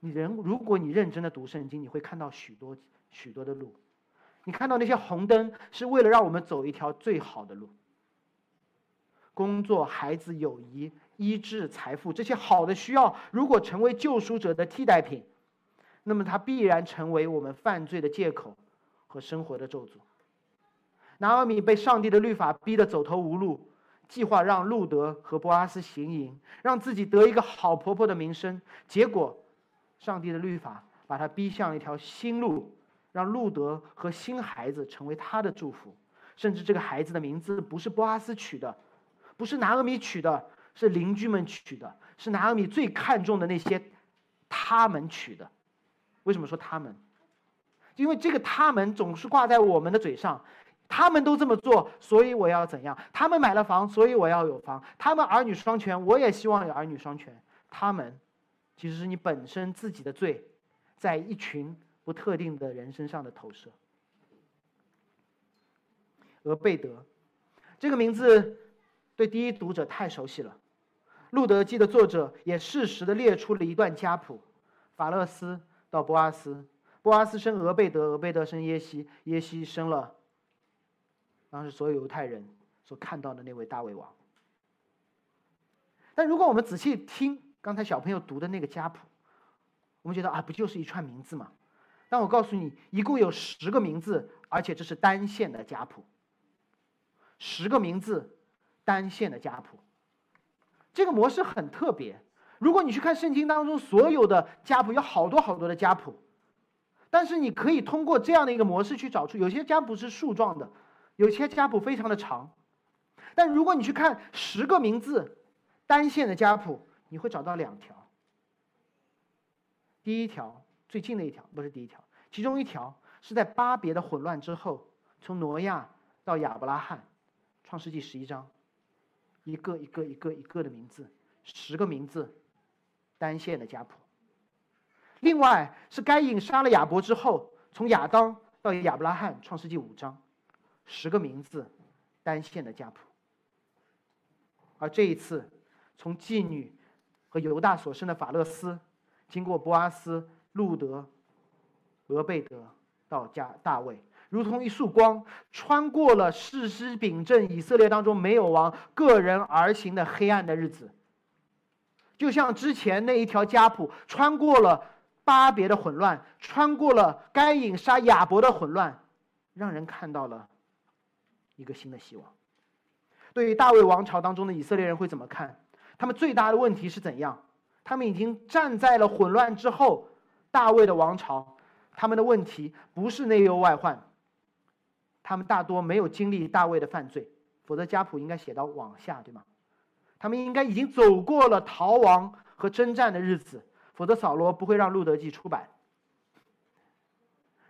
Speaker 3: 你人如果你认真的读圣经，你会看到许多许多的路。你看到那些红灯，是为了让我们走一条最好的路。工作、孩子、友谊。医治、财富这些好的需要，如果成为救赎者的替代品，那么它必然成为我们犯罪的借口和生活的咒诅。拿阿米被上帝的律法逼得走投无路，计划让路德和波阿斯行淫，让自己得一个好婆婆的名声。结果，上帝的律法把他逼向一条新路，让路德和新孩子成为他的祝福。甚至这个孩子的名字不是波阿斯取的，不是拿阿米取的。是邻居们取的，是拿阿米最看重的那些，他们取的。为什么说他们？因为这个他们总是挂在我们的嘴上，他们都这么做，所以我要怎样？他们买了房，所以我要有房。他们儿女双全，我也希望有儿女双全。他们，其实是你本身自己的罪，在一群不特定的人身上的投射。而贝德，这个名字对第一读者太熟悉了。《路德记》的作者也适时的列出了一段家谱：法勒斯到波阿斯，波阿斯生俄贝德，俄贝德生耶西，耶西生了当时所有犹太人所看到的那位大卫王。但如果我们仔细听刚才小朋友读的那个家谱，我们觉得啊，不就是一串名字吗？但我告诉你，一共有十个名字，而且这是单线的家谱。十个名字，单线的家谱。这个模式很特别。如果你去看圣经当中所有的家谱，有好多好多的家谱，但是你可以通过这样的一个模式去找出，有些家谱是树状的，有些家谱非常的长。但如果你去看十个名字单线的家谱，你会找到两条。第一条最近的一条不是第一条，其中一条是在巴别的混乱之后，从挪亚到亚伯拉罕，创世纪十一章。一个一个一个一个的名字，十个名字，单线的家谱。另外是该隐杀了亚伯之后，从亚当到亚伯拉罕，创世纪五章，十个名字，单线的家谱。而这一次，从妓女和犹大所生的法勒斯，经过波阿斯、路德、俄贝德到加大卫，如同一束光，穿过了世师秉政以色列当中没有王、个人而行的黑暗的日子。就像之前那一条家谱穿过了巴别的混乱，穿过了该隐杀亚伯的混乱，让人看到了一个新的希望。对于大卫王朝当中的以色列人会怎么看？他们最大的问题是怎样？他们已经站在了混乱之后，大卫的王朝，他们的问题不是内忧外患。他们大多没有经历大卫的犯罪，否则家谱应该写到往下，对吗？他们应该已经走过了逃亡和征战的日子，否则扫罗不会让《路德记》出版。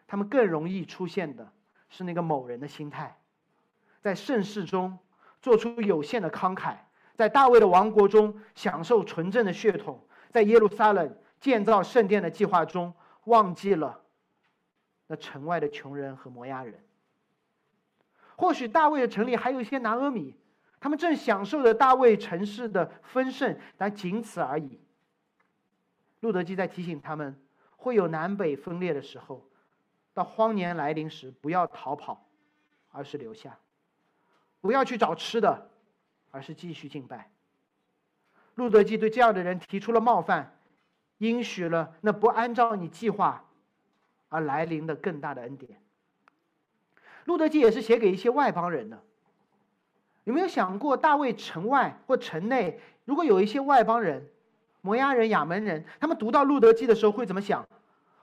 Speaker 3: 他们更容易出现的是那个某人的心态，在盛世中做出有限的慷慨，在大卫的王国中享受纯正的血统，在耶路撒冷建造圣殿的计划中忘记了那城外的穷人和摩押人。或许大卫的城里还有一些拿阿米。他们正享受着大卫城市的丰盛，但仅此而已。路德基在提醒他们，会有南北分裂的时候，到荒年来临时，不要逃跑，而是留下；不要去找吃的，而是继续敬拜。路德基对这样的人提出了冒犯，应许了那不按照你计划而来临的更大的恩典。路德基也是写给一些外邦人的。有没有想过，大卫城外或城内，如果有一些外邦人、摩押人、亚门人，他们读到《路德记》的时候会怎么想？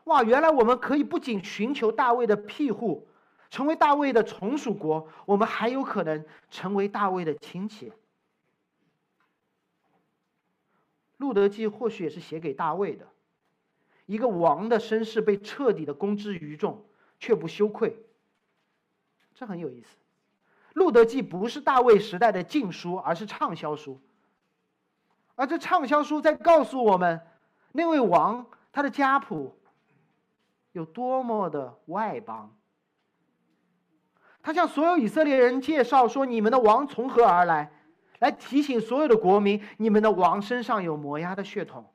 Speaker 3: 哇，原来我们可以不仅寻求大卫的庇护，成为大卫的从属国，我们还有可能成为大卫的亲戚。《路德记》或许也是写给大卫的，一个王的身世被彻底的公之于众，却不羞愧，这很有意思。《路德记》不是大卫时代的禁书，而是畅销书。而这畅销书在告诉我们，那位王他的家谱有多么的外邦。他向所有以色列人介绍说：“你们的王从何而来？”来提醒所有的国民：你们的王身上有摩押的血统，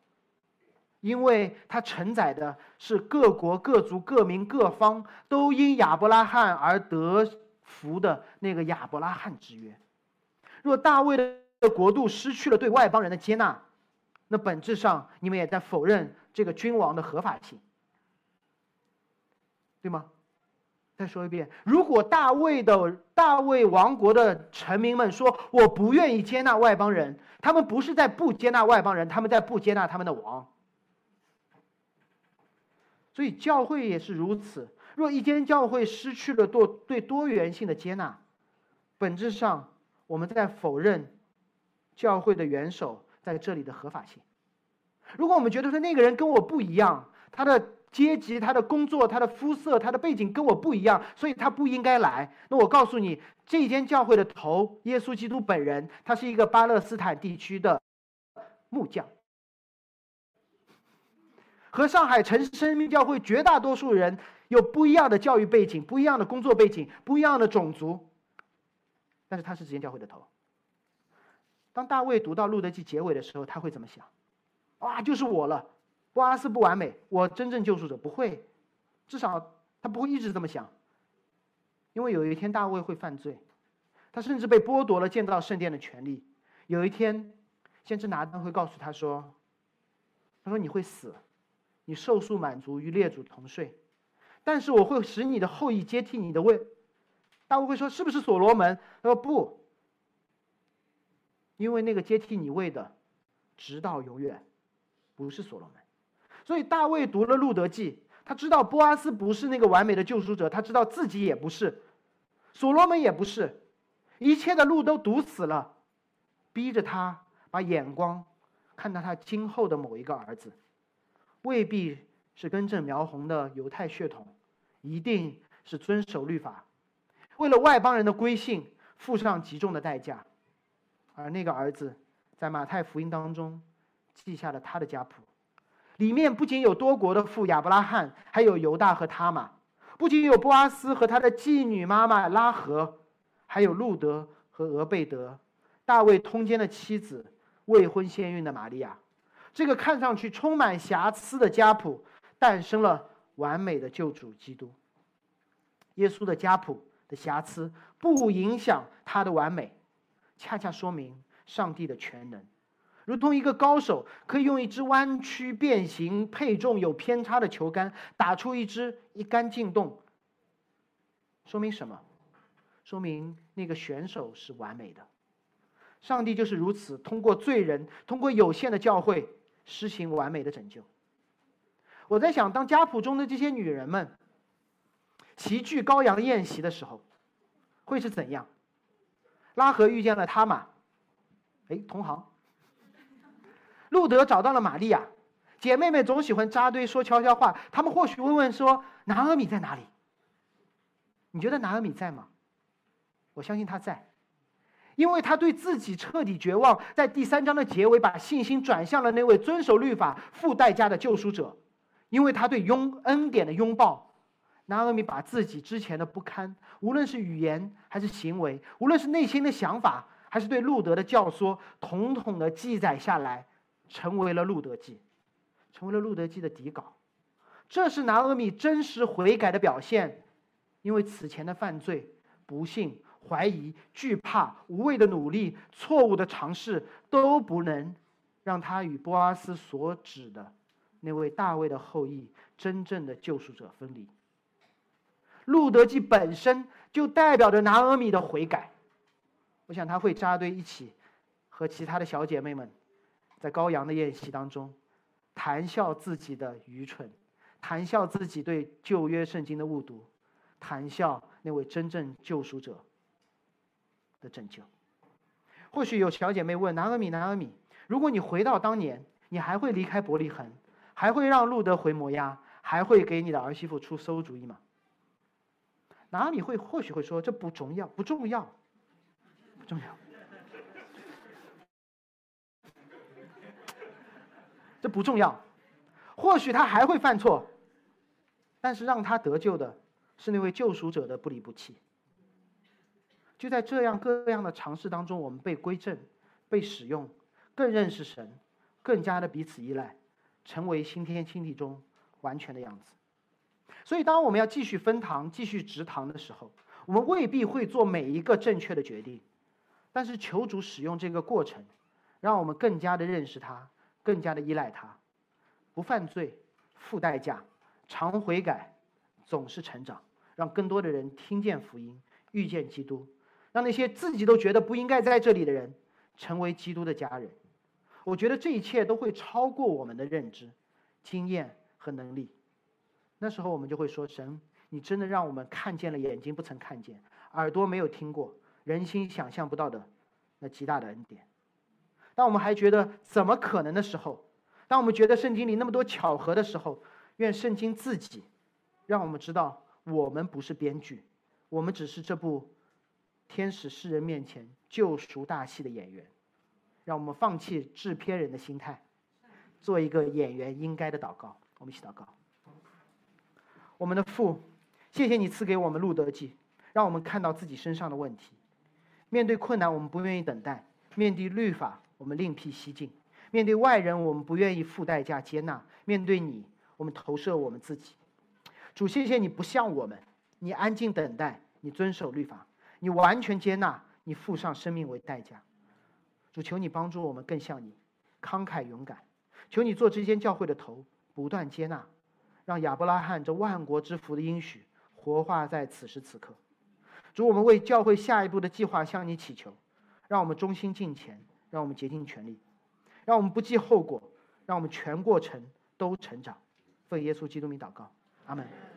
Speaker 3: 因为他承载的是各国各族各民各方都因亚伯拉罕而得。福的那个亚伯拉罕之约，若大卫的国度失去了对外邦人的接纳，那本质上你们也在否认这个君王的合法性，对吗？再说一遍，如果大卫的大卫王国的臣民们说我不愿意接纳外邦人，他们不是在不接纳外邦人，他们在不接纳他们的王。所以教会也是如此。若一间教会失去了多对多元性的接纳，本质上我们在否认教会的元首在这里的合法性。如果我们觉得说那个人跟我不一样，他的阶级、他的工作、他的肤色、他的背景跟我不一样，所以他不应该来。那我告诉你，这间教会的头耶稣基督本人，他是一个巴勒斯坦地区的木匠。和上海城市生命教会绝大多数人有不一样的教育背景、不一样的工作背景、不一样的种族，但是他是这间教会的头。当大卫读到路德记结尾的时候，他会怎么想？哇，就是我了，波阿斯不完美，我真正救赎者不会，至少他不会一直这么想，因为有一天大卫会犯罪，他甚至被剥夺了建造圣殿的权利。有一天，先知拿单会告诉他说：“他说你会死。”你受数满足与列祖同睡，但是我会使你的后裔接替你的位。大卫会说：“是不是所罗门？”他说：“不，因为那个接替你位的，直到永远，不是所罗门。”所以大卫读了路德记，他知道波阿斯不是那个完美的救赎者，他知道自己也不是，所罗门也不是，一切的路都堵死了，逼着他把眼光看到他今后的某一个儿子。未必是根正苗红的犹太血统，一定是遵守律法，为了外邦人的归信付上极重的代价。而那个儿子，在马太福音当中记下了他的家谱，里面不仅有多国的父亚伯拉罕，还有犹大和他玛；不仅有波阿斯和他的妓女妈妈拉合，还有路德和俄贝德，大卫通奸的妻子，未婚先孕的玛利亚。这个看上去充满瑕疵的家谱，诞生了完美的救主基督。耶稣的家谱的瑕疵，不影响他的完美，恰恰说明上帝的全能。如同一个高手可以用一支弯曲、变形、配重有偏差的球杆打出一支一杆进洞，说明什么？说明那个选手是完美的。上帝就是如此，通过罪人，通过有限的教会，实行完美的拯救。我在想，当家谱中的这些女人们齐聚羔羊宴席的时候，会是怎样？拉合遇见了他玛，哎，同行。路德找到了玛利亚，姐妹们总喜欢扎堆说悄悄话。他们或许会问说：“拿阿米在哪里？”你觉得拿阿米在吗？我相信他在，因为他对自己彻底绝望。在第三章的结尾，把信心转向了那位遵守律法、付代价的救赎者。因为他对拥恩典的拥抱，拿阿米把自己之前的不堪，无论是语言还是行为，无论是内心的想法，还是对路德的教唆，统统的记载下来。成为了《路德记》，成为了《路德记》的底稿，这是拿阿米真实悔改的表现，因为此前的犯罪、不幸、怀疑、惧怕、无谓的努力、错误的尝试，都不能让他与波阿斯所指的那位大卫的后裔、真正的救赎者分离。《路德记》本身就代表着拿阿米的悔改，我想他会扎堆一起，和其他的小姐妹们。在羔羊的宴席当中，谈笑自己的愚蠢，谈笑自己对旧约圣经的误读，谈笑那位真正救赎者的拯救。或许有小姐妹问拿阿米，拿阿米，如果你回到当年，你还会离开伯利恒，还会让路德回摩押，还会给你的儿媳妇出馊主意吗？拿阿米会或许会说，这不重要，不重要，不重要。这不重要，或许他还会犯错，但是让他得救的是那位救赎者的不离不弃。就在这样各样的尝试当中，我们被归正、被使用，更认识神，更加的彼此依赖，成为新天新地中完全的样子。所以，当我们要继续分堂、继续植堂的时候，我们未必会做每一个正确的决定，但是求主使用这个过程，让我们更加的认识他。更加的依赖他，不犯罪，付代价，常悔改，总是成长，让更多的人听见福音，遇见基督，让那些自己都觉得不应该在这里的人，成为基督的家人。我觉得这一切都会超过我们的认知、经验和能力。那时候我们就会说：神，你真的让我们看见了眼睛不曾看见，耳朵没有听过，人心想象不到的那极大的恩典。当我们还觉得怎么可能的时候，当我们觉得圣经里那么多巧合的时候，愿圣经自己让我们知道，我们不是编剧，我们只是这部天使世人面前救赎大戏的演员。让我们放弃制片人的心态，做一个演员应该的祷告。我们一起祷告。我们的父，谢谢你赐给我们路德记，让我们看到自己身上的问题。面对困难，我们不愿意等待；面对律法，我们另辟蹊径，面对外人，我们不愿意付代价接纳；面对你，我们投射我们自己。主，谢谢你不像我们，你安静等待，你遵守律法，你完全接纳，你付上生命为代价。主，求你帮助我们更像你，慷慨勇敢。求你做这间教会的头，不断接纳，让亚伯拉罕这万国之福的应许活化在此时此刻。主，我们为教会下一步的计划向你祈求，让我们忠心尽前。让我们竭尽全力，让我们不计后果，让我们全过程都成长。奉耶稣基督名祷告，阿门。